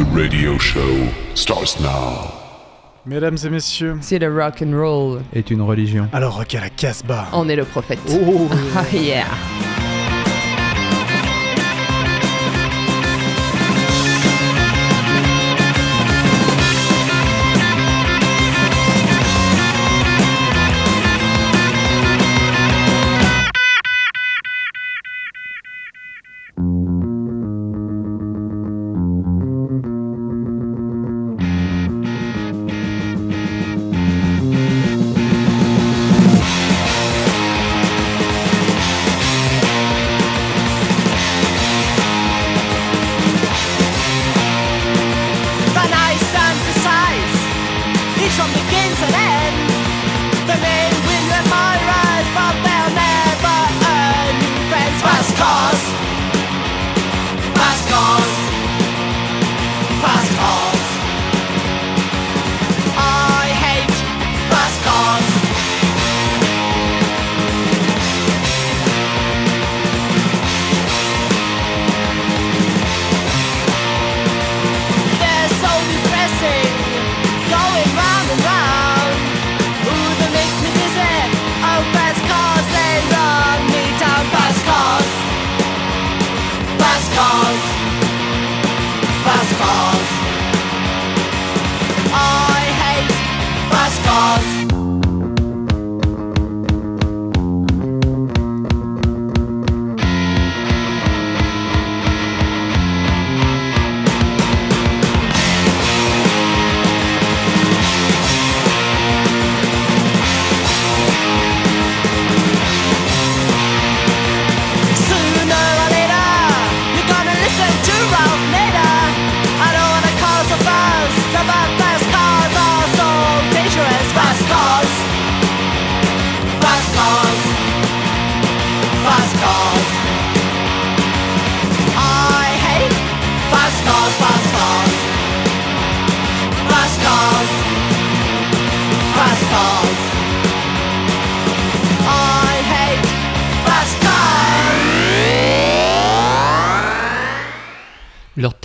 The radio show starts now. Mesdames et messieurs, C'est le rock and roll. est une religion. alors rock à la Casbah. On est le prophète. Oh, Ah yeah.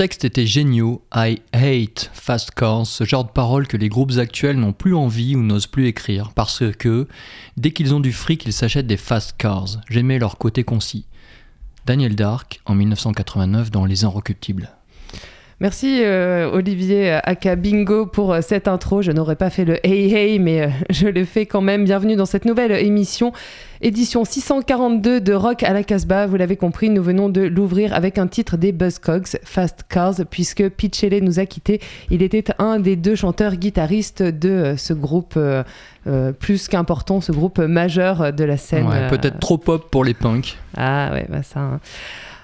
Textes étaient géniaux. I hate fast cars, ce genre de paroles que les groupes actuels n'ont plus envie ou n'osent plus écrire, parce que dès qu'ils ont du fric, ils s'achètent des fast cars. J'aimais leur côté concis. Daniel Dark, en 1989, dans Les Inrecuptibles. Merci euh, Olivier Aka Bingo pour euh, cette intro. Je n'aurais pas fait le hey hey, mais euh, je le fais quand même. Bienvenue dans cette nouvelle émission, édition 642 de Rock à la Casbah. Vous l'avez compris, nous venons de l'ouvrir avec un titre des Buzzcocks, Fast Cars, puisque Shelley nous a quittés. Il était un des deux chanteurs guitaristes de ce groupe euh, euh, plus qu'important, ce groupe majeur de la scène. Ouais, Peut-être trop pop pour les punks. ah ouais, bah ça. hein.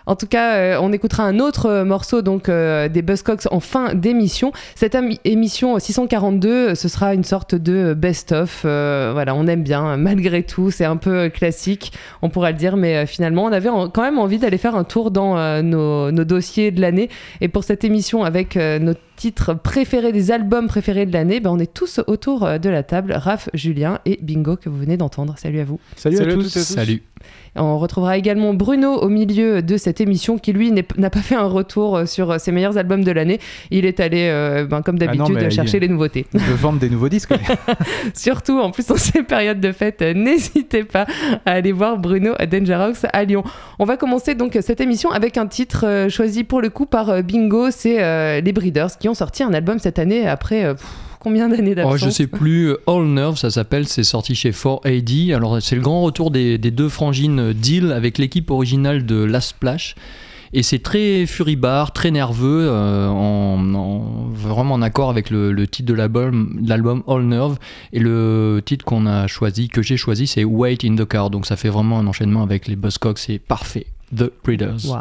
En tout cas, euh, on écoutera un autre euh, morceau donc euh, des Buzzcocks en fin d'émission. Cette émission 642, euh, ce sera une sorte de best-of. voilà, on aime bien malgré tout. C'est un peu classique, on pourra le dire, mais finalement, on avait quand même envie d'aller faire un tour dans nos, nos dossiers de l'année. Et pour cette émission avec nos titres préférés, des albums préférés de l'année, ben, on est tous autour euh, de la table. Raph, Julien et Bingo que vous venez d'entendre. Salut à vous. Salut, Salut à à tous. à. Salut. On retrouvera également Bruno au milieu de cette émission qui lui n'a pas fait un retour euh, sur euh, ses meilleurs albums de l'année. Il est allé, euh, ben, comme Ah d'habitude, il- chercher les nouveautés. Je veux vendre des nouveaux disques. Surtout, en plus, en ces périodes de fête, n'hésitez pas à aller voir Bruno à Dangerox à Lyon. On va commencer donc cette émission avec un titre choisi pour le coup par Bingo. C'est euh, les Breeders qui ont sorti un album cette année après euh, pff, combien d'années Oh, d'absence je sais plus, euh, All Nerve, ça s'appelle, c'est sorti chez 4AD. Alors, c'est le grand retour des, des deux frangines euh, Deal avec l'équipe originale de Last Splash. Et c'est très furibard, très nerveux, euh, en, en- vraiment en accord avec le, le titre de l'album, All Nerve. Et le titre qu'on a choisi, que j'ai choisi, c'est Wait in the Car. Donc ça fait vraiment un enchaînement avec les Buzzcocks, c'est parfait. The Breeders.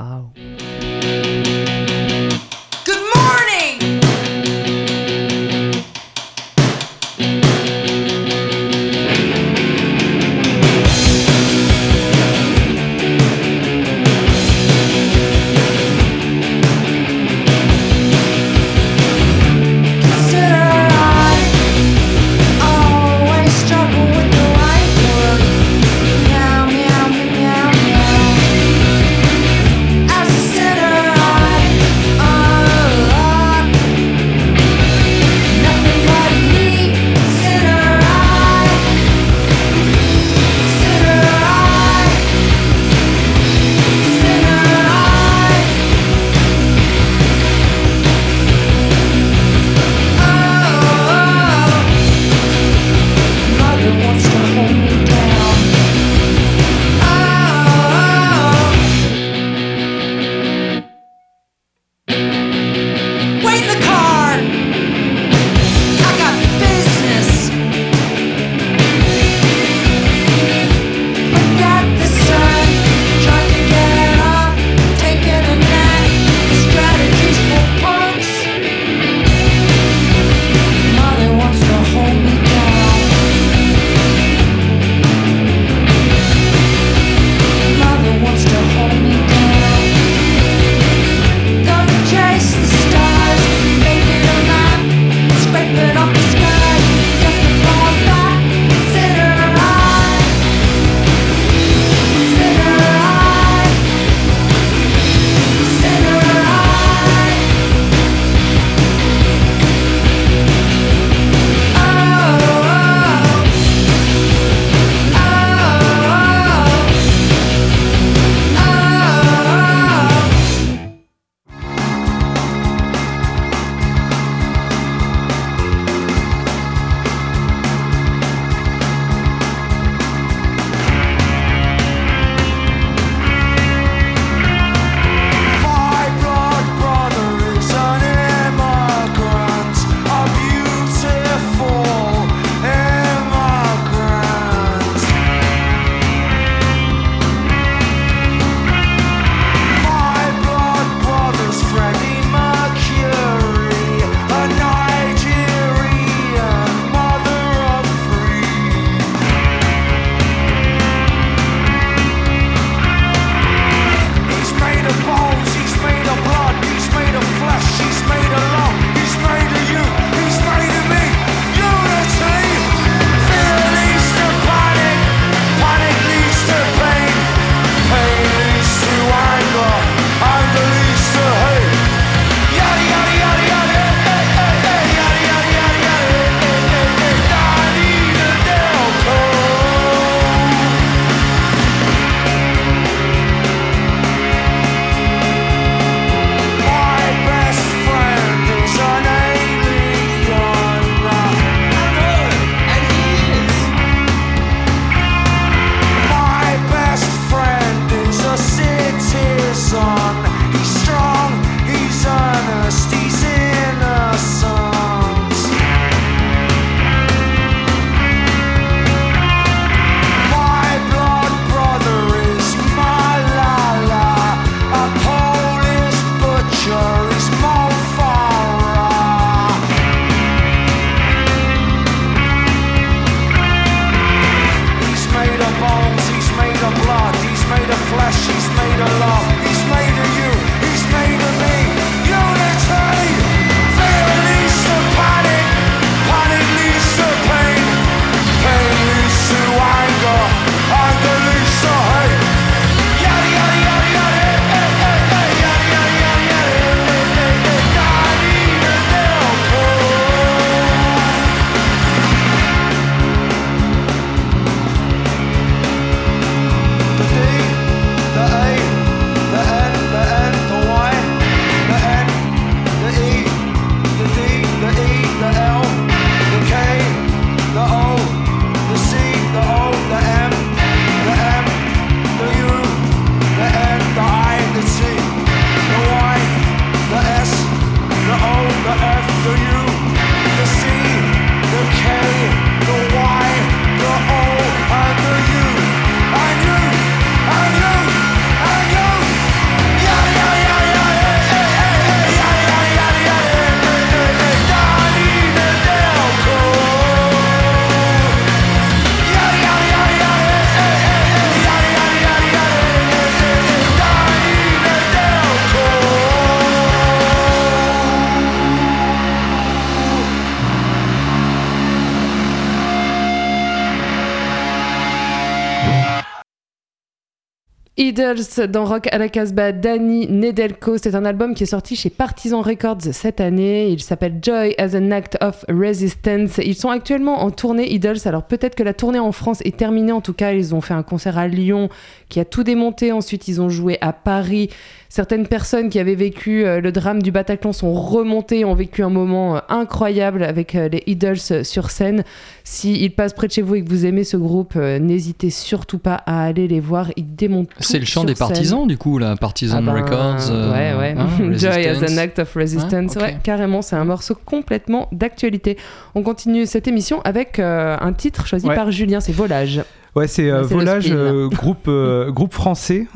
Idols dans Rock à la Casbah, Danny Nedelko. C'est un album qui est sorti chez Partisan Records cette année. Il s'appelle Joy as an Act of Resistance. Ils sont actuellement en tournée Idols. Alors peut-être que la tournée en France est terminée. En tout cas, ils ont fait un concert à Lyon qui a tout démonté. Ensuite, ils ont joué à Paris. Certaines personnes qui avaient vécu euh, le drame du Bataclan sont remontées, ont vécu un moment euh, incroyable avec euh, les Idols sur scène. S'ils passent près de chez vous et que vous aimez ce groupe, n'hésitez surtout pas à aller les voir. Ils démontent tout C'est le chant des scène. partisans, du coup, là, Partisan Ah ben, Records. euh, ouais, ouais. hein, Joy as an act of resistance. Ouais, carrément, c'est un morceau complètement d'actualité. On continue cette émission avec euh, un titre choisi Ouais. par Julien, c'est Volage. Ouais, c'est euh, Ouais, c'est Volage, euh, groupe, euh, groupe français,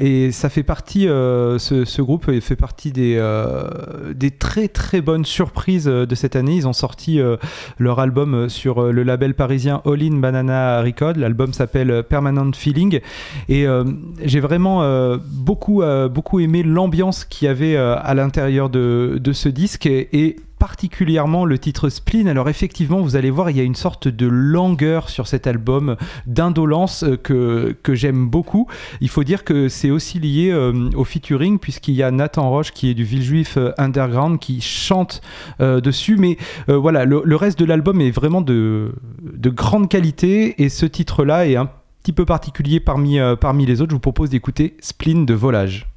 et ça fait partie, ce, ce groupe il fait partie des, des très très bonnes surprises de cette année. Ils ont sorti leur album sur le label parisien All In Banana Record. L'album s'appelle Permanent Feeling, et j'ai vraiment beaucoup, beaucoup aimé l'ambiance qu'il y avait à l'intérieur de, de ce disque, et, et particulièrement le titre Spleen. Alors effectivement, vous allez voir, il y a une sorte de langueur sur cet album, d'indolence euh, que, j'aime beaucoup. Il faut dire que c'est aussi lié euh, au featuring, puisqu'il y a Nathan Roche qui est du Villejuif euh, Underground qui chante dessus. Mais voilà, le, reste de l'album est vraiment de, de grande qualité, et ce titre-là est un petit peu particulier parmi, parmi les autres. Je vous propose d'écouter Spleen de Volage.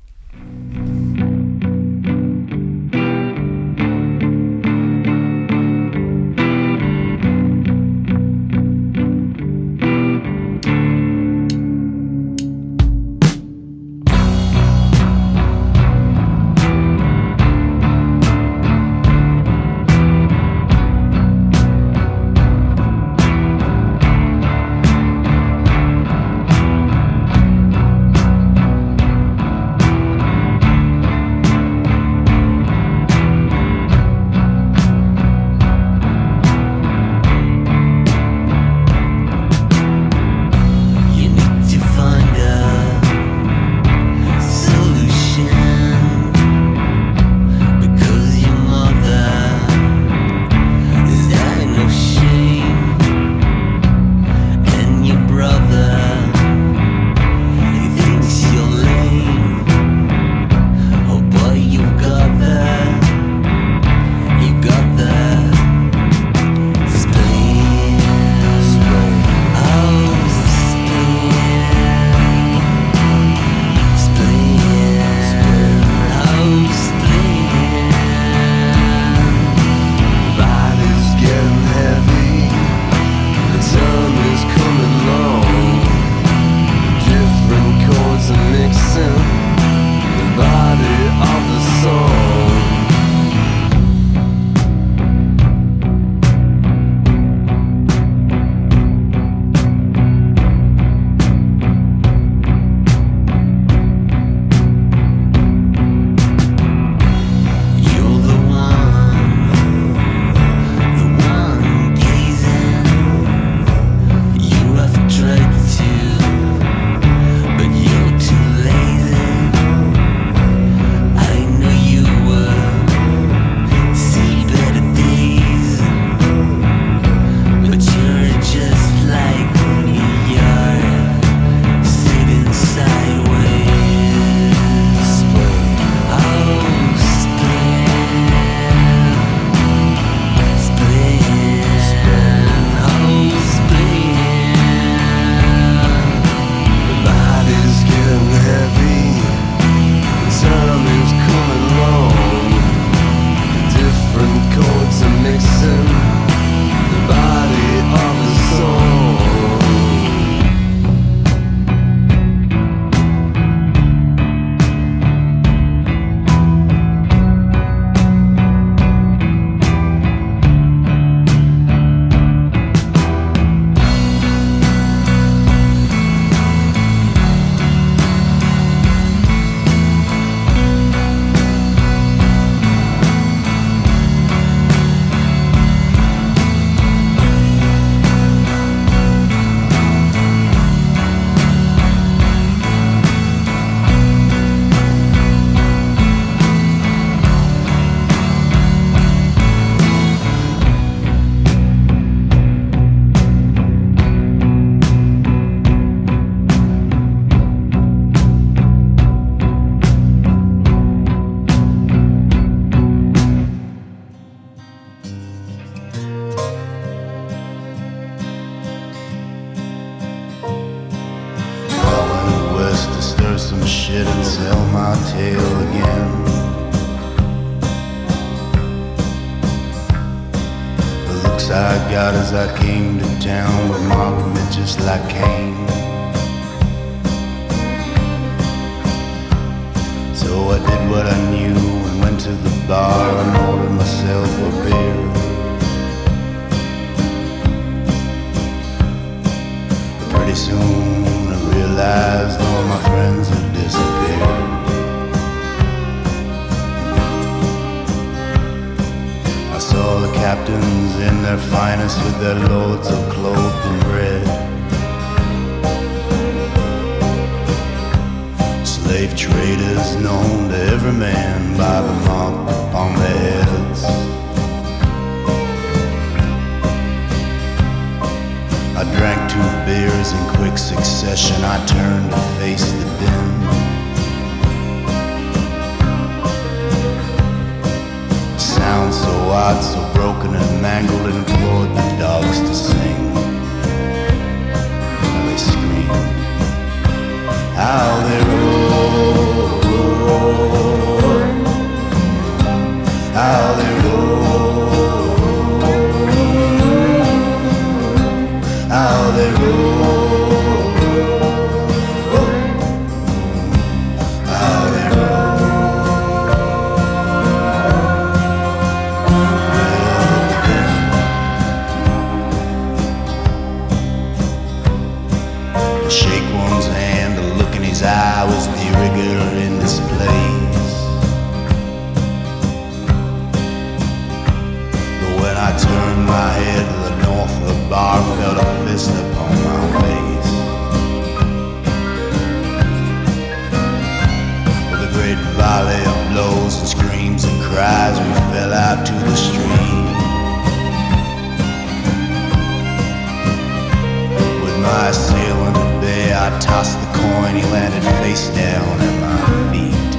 face down at my feet.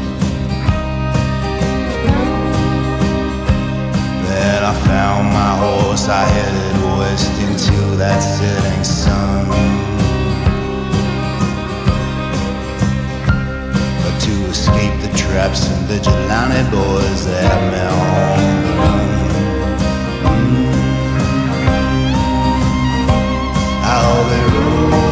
Then I found my horse, I headed west into that setting sun. But to escape the traps and vigilante boys that have me on the run. Mm. How they roll.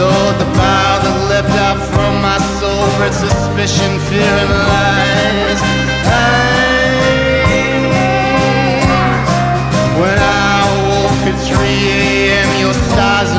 Lord, the power that leapt out from my soul suspicion, fear, and lies. When I woke at 3 a.m., your stars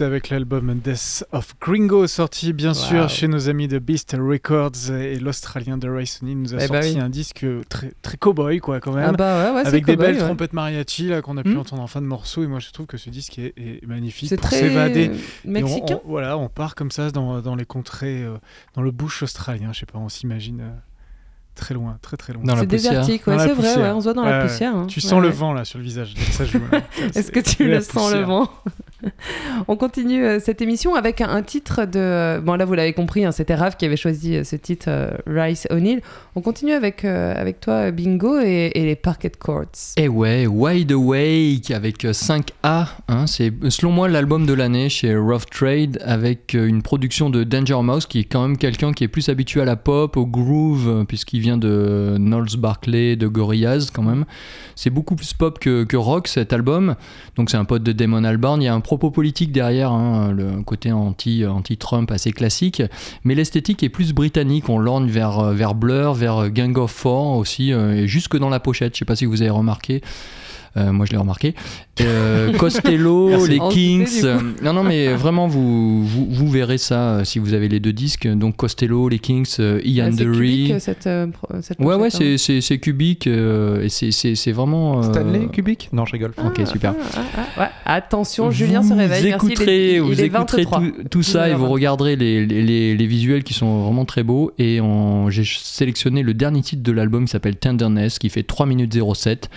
avec l'album Death of Gringo sorti bien sûr chez nos amis de Beast Records et l'Australien de O'Neill nous a Eh bah sorti oui. un disque très, très cowboy quoi quand même. Ah bah ouais, ouais, avec des belles trompettes mariachi là qu'on a pu Hmm. entendre en fin de morceau et moi je trouve que ce disque est, est magnifique C'est très s'évader. Et on- mexicain. on- voilà, on part comme ça dans, dans les contrées, euh, dans le bush australien, je sais pas, on s'imagine euh, très loin, très très loin. Dans la C'est poussière. désertique, ouais, Dans la c'est vrai, ouais, on se voit dans Ouais, la poussière. hein. Tu Ouais, sens le ouais. vent là sur le visage, dès que ça joue. là. Est-ce que tu le sens le vent On continue euh, cette émission avec un, un titre de. Bon, là, vous l'avez compris, hein, c'était Raph qui avait choisi euh, ce titre, euh, Rice O'Neill. On continue avec, euh, avec toi, Bingo, et, et les Parquet Courts. Et ouais, Wide Awake avec 5A, hein, c'est selon moi l'album de l'année chez Rough Trade avec euh, une production de Danger Mouse qui est quand même quelqu'un qui est plus habitué à la pop, au groove, euh, puisqu'il vient de Knowles Barclay, de Gorillaz quand même. C'est beaucoup plus pop que, rock cet album, donc c'est un pote de Damon Albarn. Il y a un propos politique derrière, hein, le côté anti, anti-Trump assez classique, mais l'esthétique est plus britannique. On lorgne vers, vers Blur, vers Gang of Four aussi, euh, et jusque dans la pochette. Je sais pas si vous avez remarqué. Euh, moi, je l'ai remarqué. Euh, Costello, Merci. les Kings. non, non, mais vraiment, vous, vous, vous verrez ça euh, si vous avez les deux disques. Donc, Costello, les Kings, euh, Ian Ah, c'est Dury. cubique, cette, euh, cette Ouais, ouais, hein. c'est- c'est c'est cubique euh, et c'est- c'est c'est vraiment. euh, Stanley Kubrick Non, je rigole. Ok, super. Ah, ah, ah, ouais. Attention, Julien se réveille. Merci, il est- Écouterez, il, vous est écouterez 23. tout, tout ça et vous 19h23. regarderez les, les, les- les visuels qui sont vraiment très beaux. Et j'ai sélectionné le dernier titre de l'album qui s'appelle Tenderness, qui fait 3 minutes 07.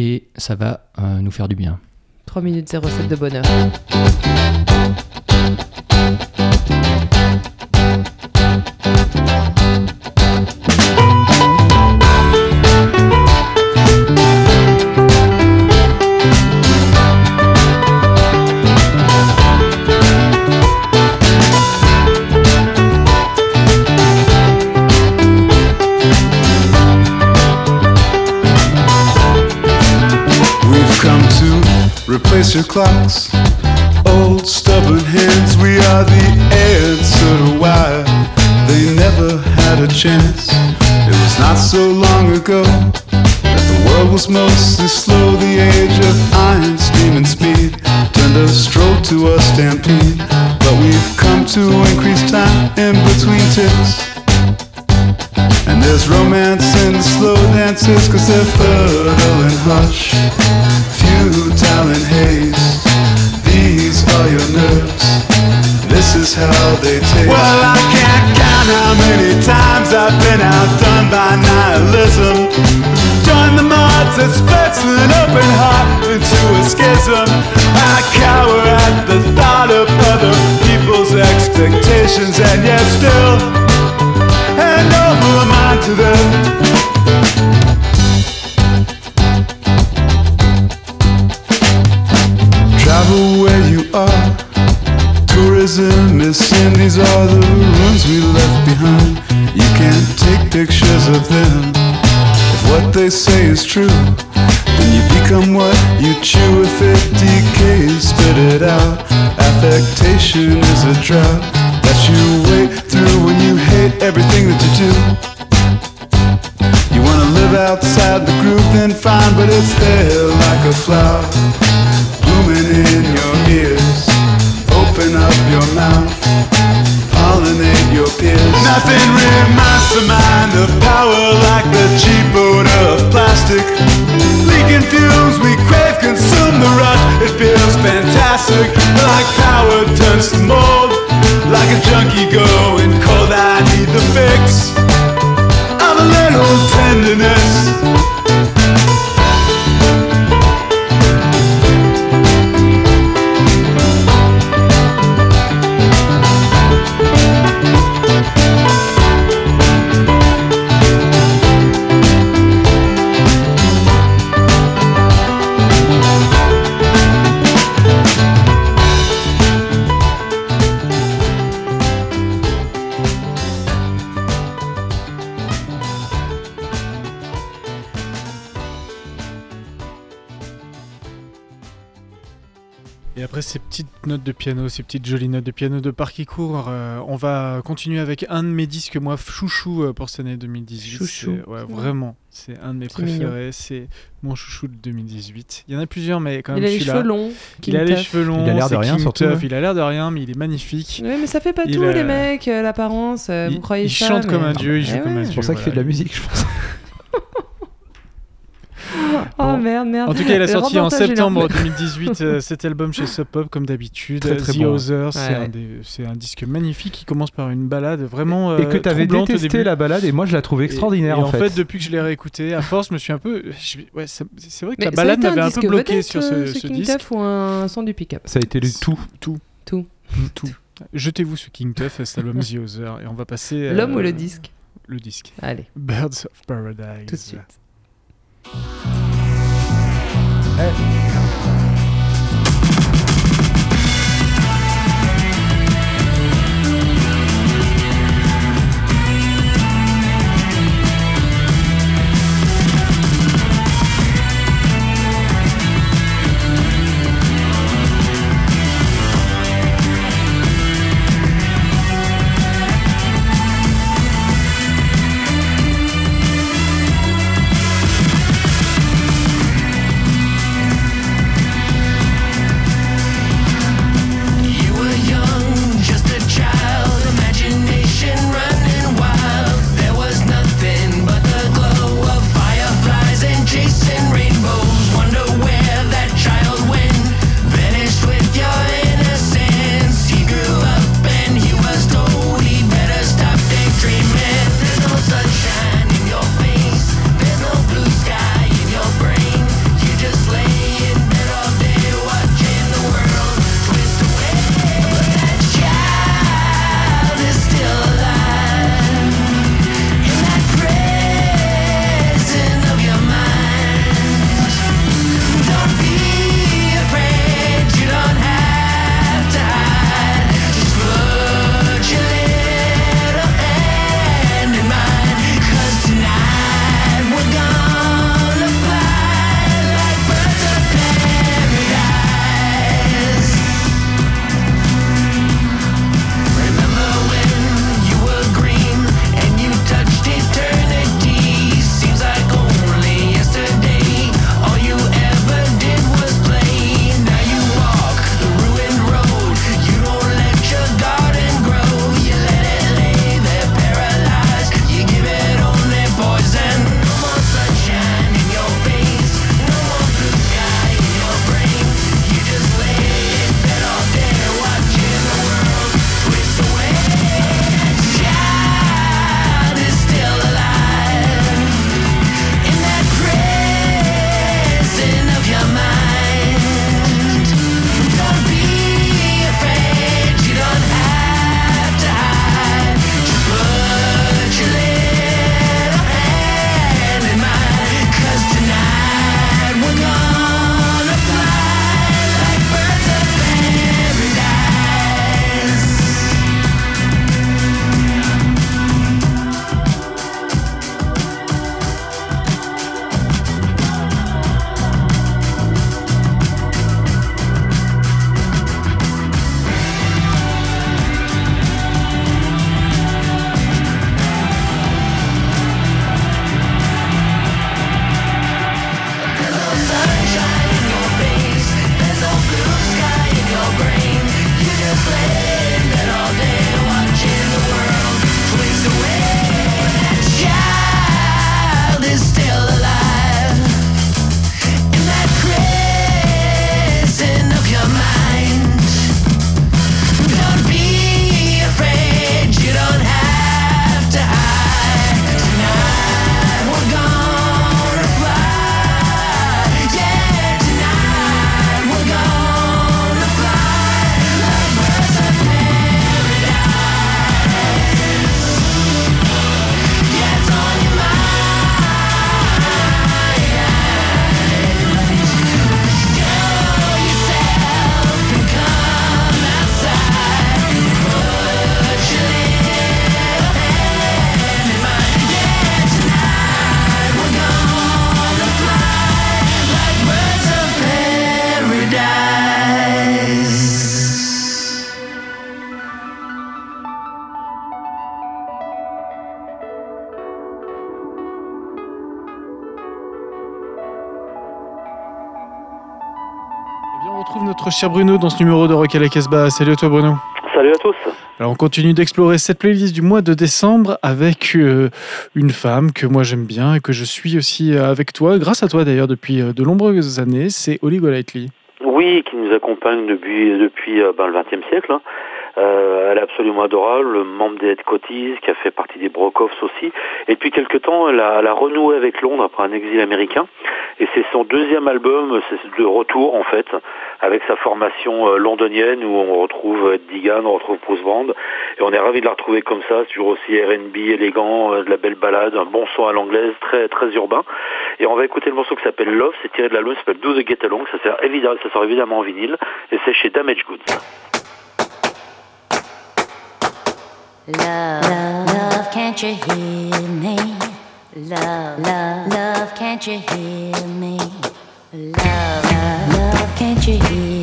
Et ça va euh, nous faire du bien. 3 minutes 07 de bonheur. Your clocks. Old stubborn hands, we are the answer to why they never had a chance. It was not so long ago that the world was mostly slow. The age of iron, steam, and speed turned a stroll to a stampede. But we've come to increase time in between ticks. And there's romance in the slow dances Cause they're fertile and hush Futile and haste. These are your nerves. This is how they taste. Well, I can't count how many times I've been outdone by nihilism. Join the mods that splits an open heart into a schism. I cower at the thought of other people's expectations And yet still to them. Travel where you are. Tourism is. These are the ruins we left behind. You can't take pictures of them. If what they say is true, then you become what you chew. If it decays, spit it out. Affectation is a drought that you wait through when you hate everything that you do. You wanna live outside the groove, then fine, but it's there like a flower blooming in your ears. Open up your mouth, pollinate your peers. Nothing reminds the mind of power like the cheap odor of plastic. Leaking fumes, we crave, consume the rush. It feels fantastic, like power turns to mold. Like a junkie going cold, I need the fix of a little tenderness. De piano, ces petites jolies notes de piano de parc qui court, euh, on va continuer avec un de mes disques, moi, chouchou euh, pour cette année 2018. Chouchou. C'est- Ouais, vraiment. C'est un de mes C'est mignon. préférés. C'est mon chouchou de 2018. Il y en a plusieurs, mais quand même Il a les cheveux longs. Il a les cheveux longs. Il a l'air de rien, surtout. Il a l'air de rien, mais il est magnifique. Ouais, mais ça fait pas Il tout, a- les mecs, euh, l'apparence. Il- vous croyez il ça chante comme un dieu, il joue Eh comme un dieu. C'est pour ça qu'il fait de la musique, je pense. Oh Bon. merde, merde. En tout cas, il a sorti en septembre en- 2018 euh, cet album chez Sub Pop, comme d'habitude. Très, très The bon. Other, c'est Ouais, un, c'est disque magnifique qui commence par une balade vraiment et que euh, tu avais détesté la balade et moi je la trouve Et- extraordinaire et, en fait. depuis que je l'ai réécouté, à force, je me suis un peu. je- ouais, c'est vrai que Mais la balade m'avait un peu bloqué sur euh, ce, ce ce King disque. Ou un son du pick-up Ça a été le tout. Tout. Tout. Tout. Jetez-vous ce King Tuff, cet album The Other, et on va passer. euh, L'homme ou le disque Le disque. Allez, Birds of Paradise. tout de suite. Birds notre cher Bruno dans ce numéro de Rock à la Casbah. Salut à toi Bruno. Salut à tous. Alors on continue d'explorer cette playlist du mois de décembre avec euh, une femme que moi j'aime bien et que je suis aussi euh, avec toi, grâce à toi d'ailleurs depuis euh, de nombreuses années, c'est Holly Golightly. Oui, qui nous accompagne depuis, depuis ben, le XXe siècle. hein. Euh, elle est absolument adorable, membre des Headcoaties, qui a fait partie des Brokoffs aussi. Et depuis quelque temps, elle a, renoué avec Londres après un exil américain. Et c'est son deuxième album, c'est de retour en fait, avec sa formation euh, londonienne où on retrouve Ed Digan, on retrouve Bruce Band. Et on est ravis de la retrouver comme ça, toujours aussi R&B élégant, euh, de la belle balade, un bon son à l'anglaise, très très urbain. Et on va écouter le morceau qui s'appelle Love, c'est tiré de l'album qui s'appelle Do the Get Along, ça sort évidemment en vinyle, et c'est chez Damage Goods. Love, love, love, can't you hear me? Love, love, love, can't you hear me? Love, love, love, can't you hear me?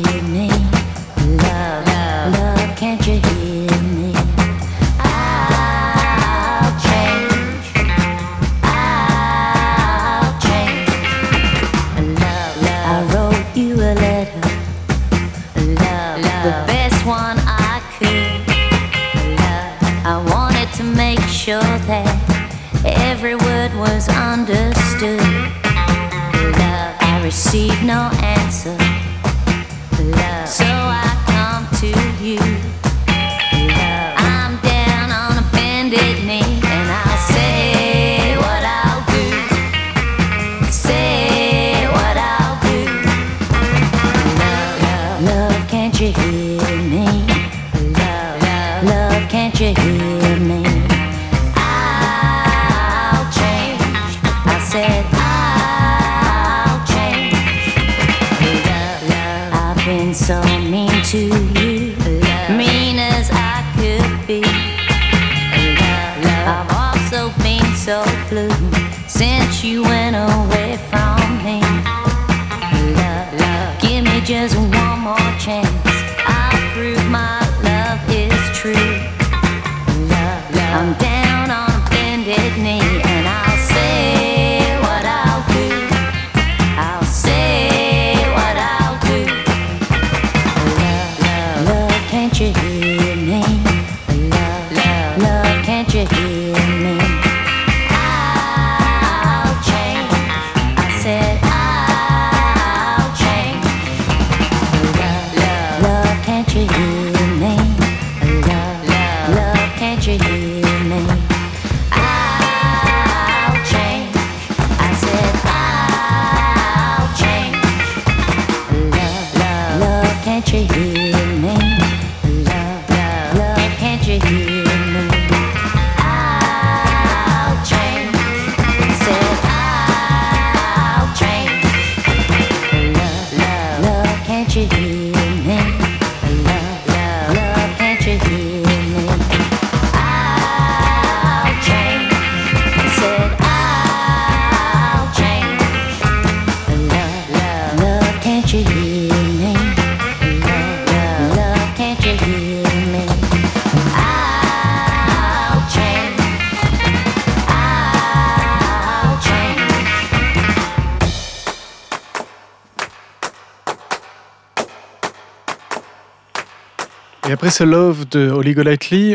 De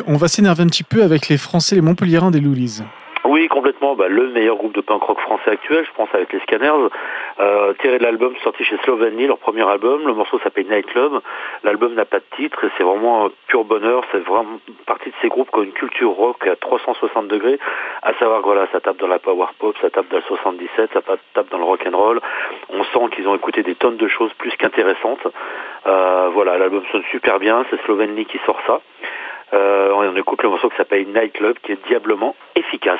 on va s'énerver un petit peu avec les Français, les Montpelliérains des Loulies. Complètement. Bah, le meilleur groupe de punk rock français actuel, je pense, avec les Scanners. Euh, tiré de l'album sorti chez Slovenie, leur premier album. Le morceau s'appelle Night Club. L'album n'a pas de titre et c'est vraiment un pur bonheur. C'est vraiment partie de ces groupes qui ont une culture rock à 360 degrés. À savoir voilà, ça tape dans la power pop, ça tape dans le 77, ça tape dans le rock and roll. On sent qu'ils ont écouté des tonnes de choses plus qu'intéressantes. Euh, voilà, l'album sonne super bien. C'est Slovenie qui sort ça. Euh, on écoute le morceau qui s'appelle Night Club, qui est diablement efficace.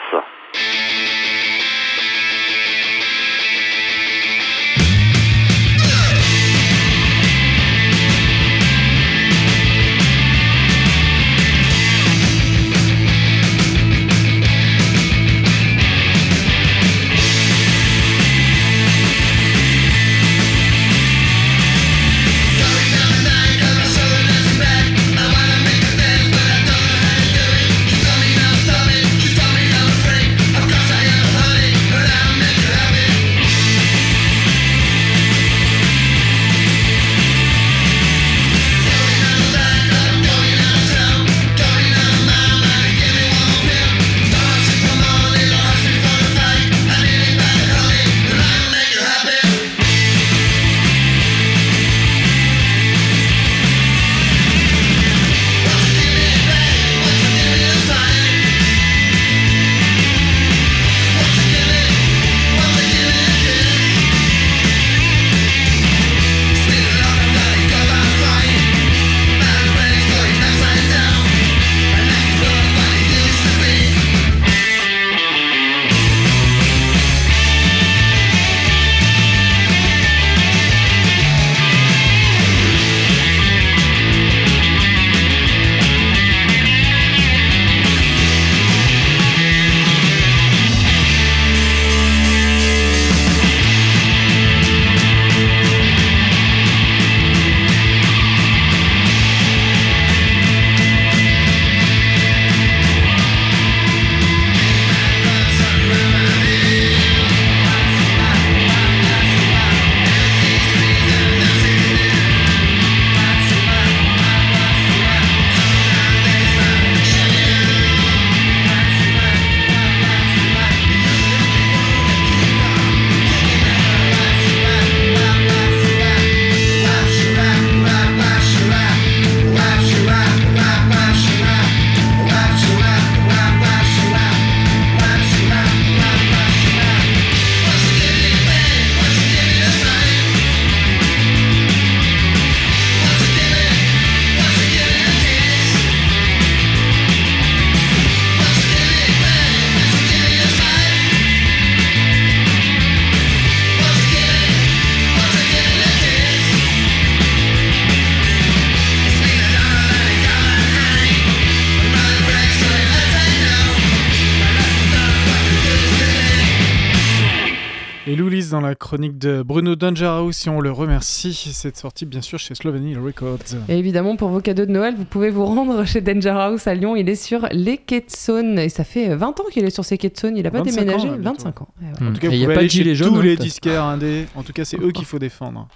Chronique de Bruno Dangerhouse et on le remercie. Cette sortie, bien sûr, chez Sloveny Records. Et évidemment, pour vos cadeaux de Noël, vous pouvez vous rendre chez Danger House à Lyon. Il est sur les quais de Saône. Et ça fait 20 ans qu'il est sur ces quais de Saône. Il n'a pas 25 déménagé. ans, là, bientôt. 25 ans. Ouais, ouais. En Hmm. tout cas, il y a pouvez pas aller de gilet chez jaune, tous hein, les disquaires indés. En tout cas, c'est eux qu'il faut défendre.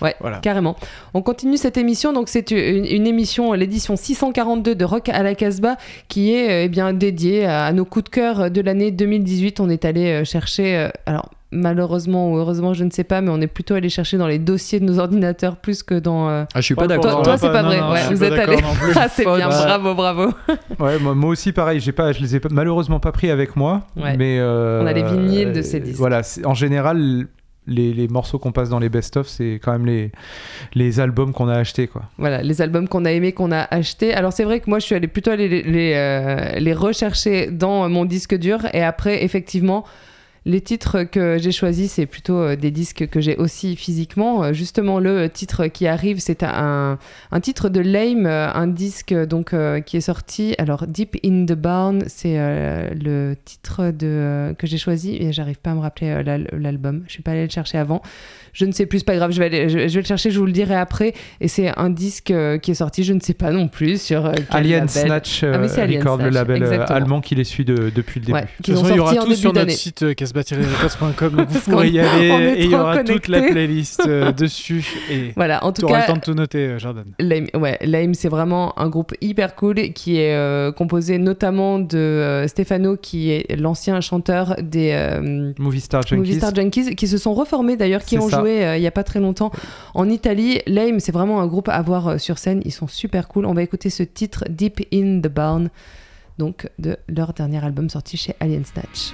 Ouais, Voilà. carrément. On continue cette émission. Donc, c'est une, une émission, l'édition 642 de Rock à la Casbah, qui est euh, eh bien dédiée à, à nos coups de cœur de l'année 2018. On est allé euh, chercher. euh, alors, malheureusement ou heureusement, je ne sais pas, mais on est plutôt allé chercher dans les dossiers de nos ordinateurs plus que dans. euh, Ah, je suis pas Toi- Toi, d'accord. toi, pas- c'est pas non, vrai. non, ouais, vous pas êtes allé. Ah, c'est bien. Ouais. Bravo, bravo. Ouais, moi, moi aussi pareil, j'ai pas, je les ai pas- malheureusement pas pris avec moi, Ouais. mais euh, On a les vinyles de ces disques. Voilà, en général, les, les morceaux qu'on passe dans les best-of, c'est quand même les, les albums qu'on a achetés, quoi. Voilà, les albums qu'on a aimés, qu'on a achetés. Alors c'est vrai que moi je suis allée plutôt aller les, les, euh, les rechercher dans mon disque dur et après effectivement les titres que j'ai choisis c'est plutôt euh, des disques que j'ai aussi physiquement. Euh, Justement le titre qui arrive c'est un, un titre de Lame, euh, un disque donc euh, qui est sorti. Alors Deep in the Barn c'est euh, le titre de, euh, que j'ai choisi et j'arrive pas à me rappeler euh, l'al- l'album. Je suis pas allée le chercher avant. Je ne sais plus, c'est pas grave, je vais, aller- je, je vais le chercher, je vous le dirai après. Et c'est un disque euh, qui est sorti, je ne sais pas non plus, sur euh, Alien label. Snatch Ah euh, Alien Record, le label euh, exactement. allemand qui les suit de- depuis le début. Ouais, De toute ont façon, il y aura sorti en tout début sur notre d'année. site donc Vous pourrez y aller et il y aura toute la playlist euh, dessus. Et Voilà, en tout auras cas, le temps de tout noter, euh, Jordan. Lame, ouais, Lame, c'est vraiment un groupe hyper cool qui est euh, composé notamment de Stefano, qui est l'ancien chanteur des Movie Star Junkies. Movie Star Junkies, qui se sont reformés d'ailleurs, qui ont ça. joué il y a pas très longtemps en Italie. Lame, c'est vraiment un groupe à voir sur scène. Ils sont super cool. On va écouter ce titre Deep in the Barn, donc de leur dernier album sorti chez Alien Snatch.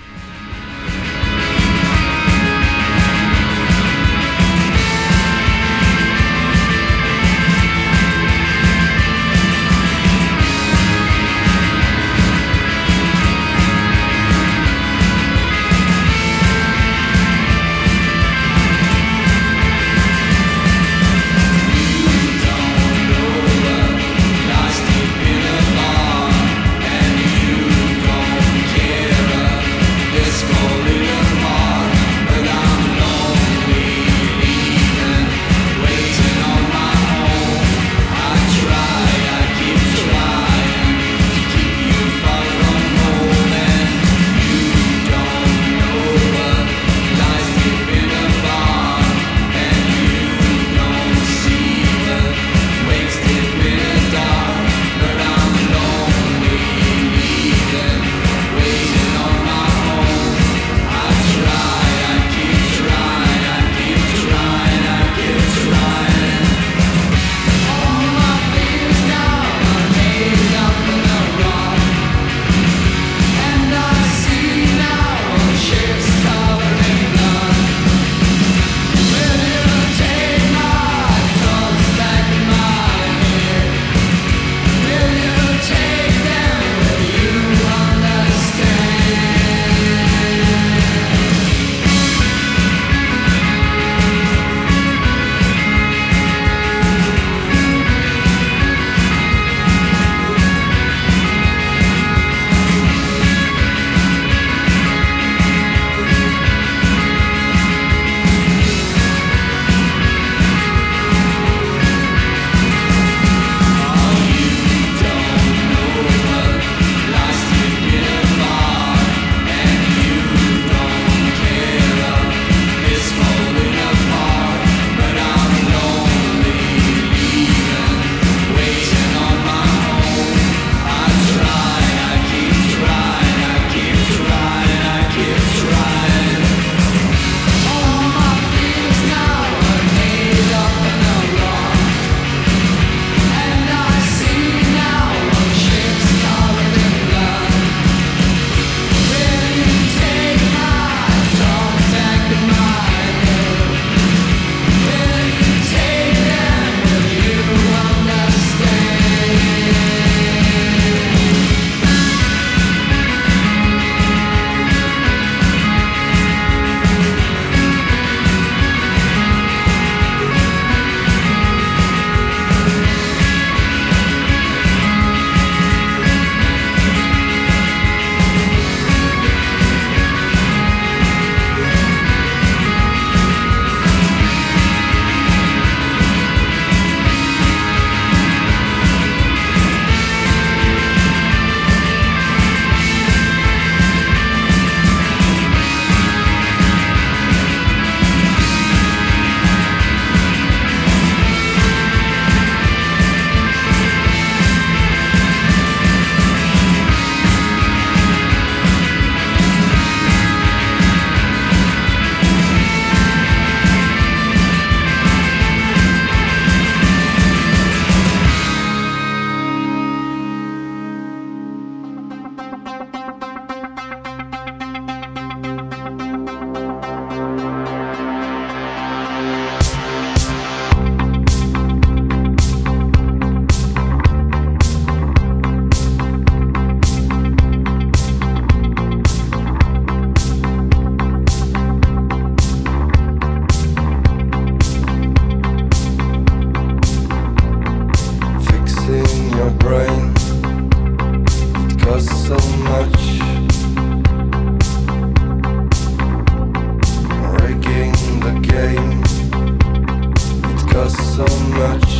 Much.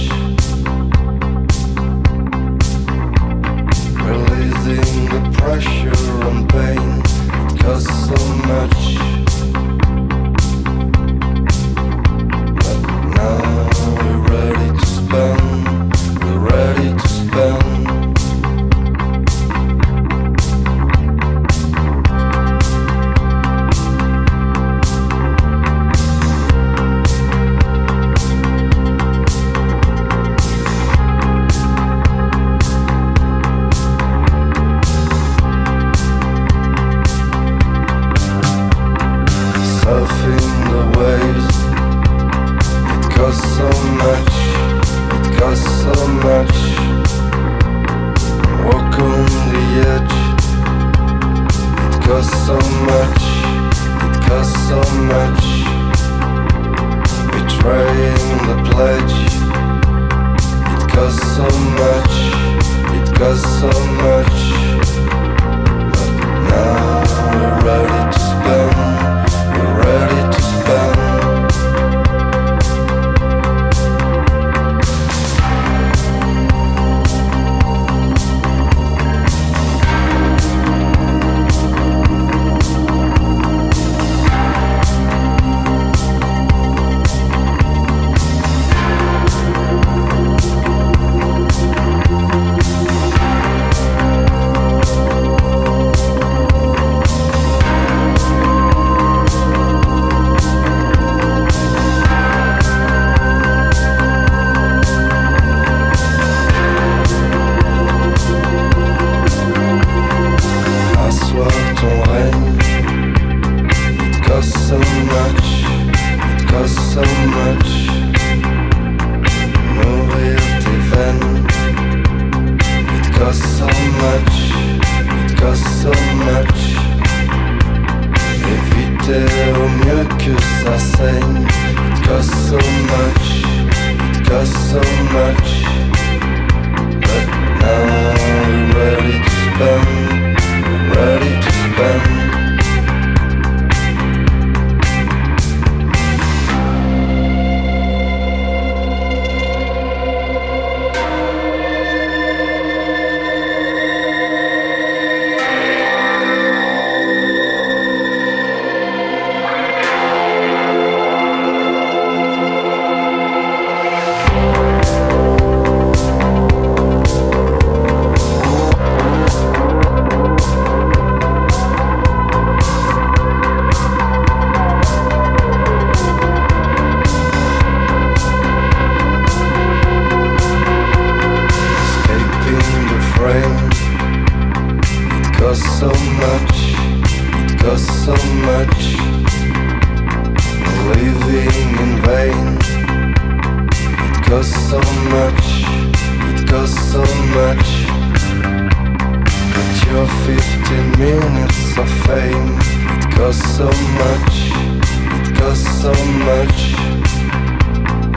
It costs so much.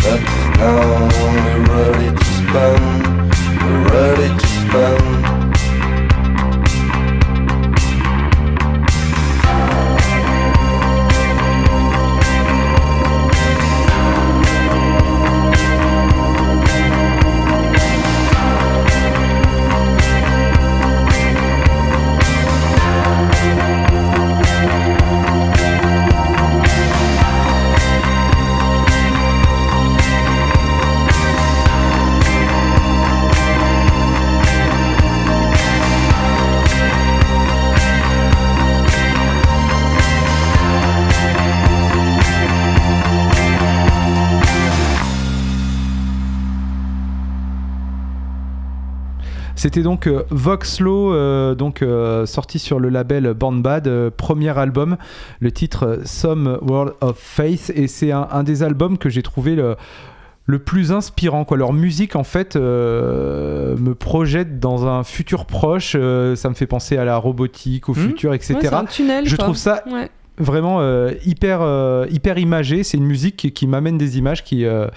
But now we're ready to spend. We're ready to spend. C'était donc euh, Voxlo, euh, donc euh, sorti sur le label Born Bad, euh, premier album, le titre Some World of Faith, et c'est un, un des albums que j'ai trouvé le, le plus inspirant. Quoi. Leur musique, en fait, euh, me projette dans un futur proche. euh, ça me fait penser à la robotique, au Hmm. futur, etc. Ouais, un tunnel, Je quoi. trouve ça Ouais. Vraiment euh, hyper, euh, hyper imagé. C'est une musique qui, qui m'amène des images qui. euh,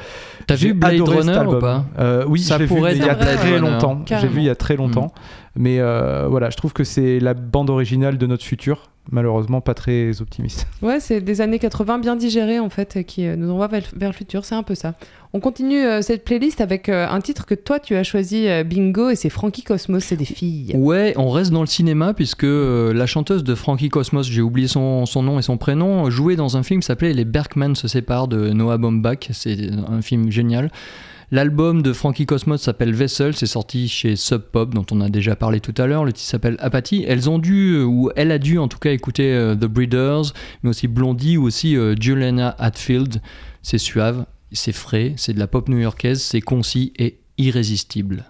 T'as vu Blade Runner ou pas? Oui, Ça je l'ai vu pourrait mais il y a être Blade très longtemps. J'ai vu il y a très longtemps. Mais euh, voilà, je trouve que c'est la bande originale de notre futur. Malheureusement, pas très optimiste. Ouais, c'est des années 80 bien digérées en fait, qui euh, nous envoient vers, vers le futur, c'est un peu ça. On continue euh, cette playlist avec euh, un titre que toi tu as choisi, euh, Bingo, et c'est Frankie Cosmos, c'est des filles. Ouais, on reste dans le cinéma puisque euh, la chanteuse de Frankie Cosmos, j'ai oublié son, son nom et son prénom, jouait dans un film qui s'appelait Les Berkman se séparent de Noah Baumbach. C'est un film génial. L'album de Frankie Cosmos s'appelle Vessel, c'est sorti chez Sub Pop dont on a déjà parlé tout à l'heure. Le titre s'appelle Apathy. Elles ont dû, ou elle a dû en tout cas écouter euh, The Breeders, mais aussi Blondie ou aussi euh, Juliana Hatfield. C'est suave, c'est frais, c'est de la pop new-yorkaise, c'est concis et irrésistible.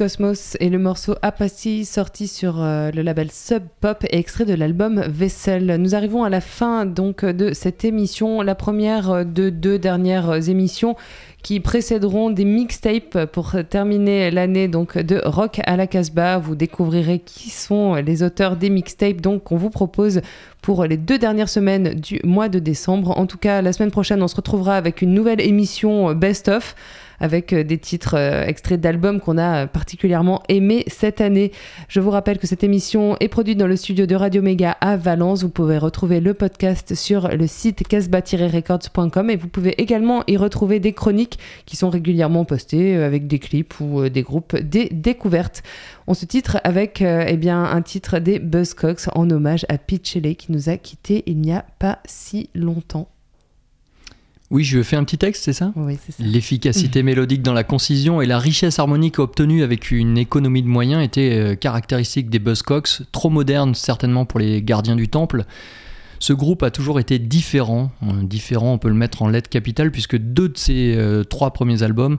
Cosmos et le morceau Apathy sorti sur euh, le label Sub Pop et extrait de l'album Vessel. Nous arrivons à la fin donc de cette émission, la première de deux dernières émissions qui précéderont des mixtapes pour terminer l'année donc de Rock à la Casbah. Vous découvrirez qui sont les auteurs des mixtapes donc qu'on vous propose pour les deux dernières semaines du mois de décembre. En tout cas, la semaine prochaine, on se retrouvera avec une nouvelle émission Best of avec euh, des titres euh, extraits d'albums qu'on a euh, particulièrement aimés cette année. Je vous rappelle que cette émission est produite dans le studio de Radio Méga à Valence. Vous pouvez retrouver le podcast sur le site casbah-records.com et vous pouvez également y retrouver des chroniques qui sont régulièrement postées avec des clips ou des groupes des découvertes. On se titre avec eh bien, un titre des Buzzcocks en hommage à Pete Shelley qui nous a quittés il n'y a pas si longtemps. Oui, je fais un petit texte, c'est ça Oui, c'est ça. L'efficacité mélodique dans la concision et la richesse harmonique obtenue avec une économie de moyens étaient euh, caractéristiques des Buzzcocks, trop modernes certainement pour les gardiens du temple. Ce groupe a toujours été différent, différent on peut le mettre en lettres capitales puisque deux de ses euh, trois premiers albums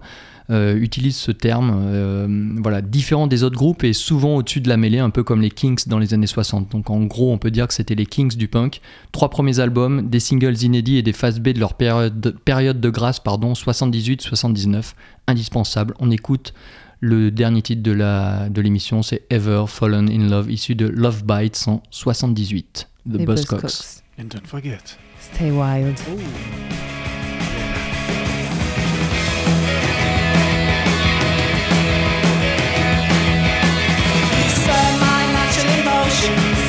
euh, utilisent ce terme, euh, voilà, différent des autres groupes et souvent au-dessus de la mêlée, un peu comme les Kings dans les années 60. Donc en gros, on peut dire que c'était les Kings du punk. Trois premiers albums, des singles inédits et des phases B de leur période, période de grâce, pardon, 78-79, indispensable. On écoute le dernier titre de la de l'émission, c'est Ever Fallen in Love, issu de Love Bites en 78, The Buzzcocks. Buzzcocks. And don't forget. Stay wild. emotions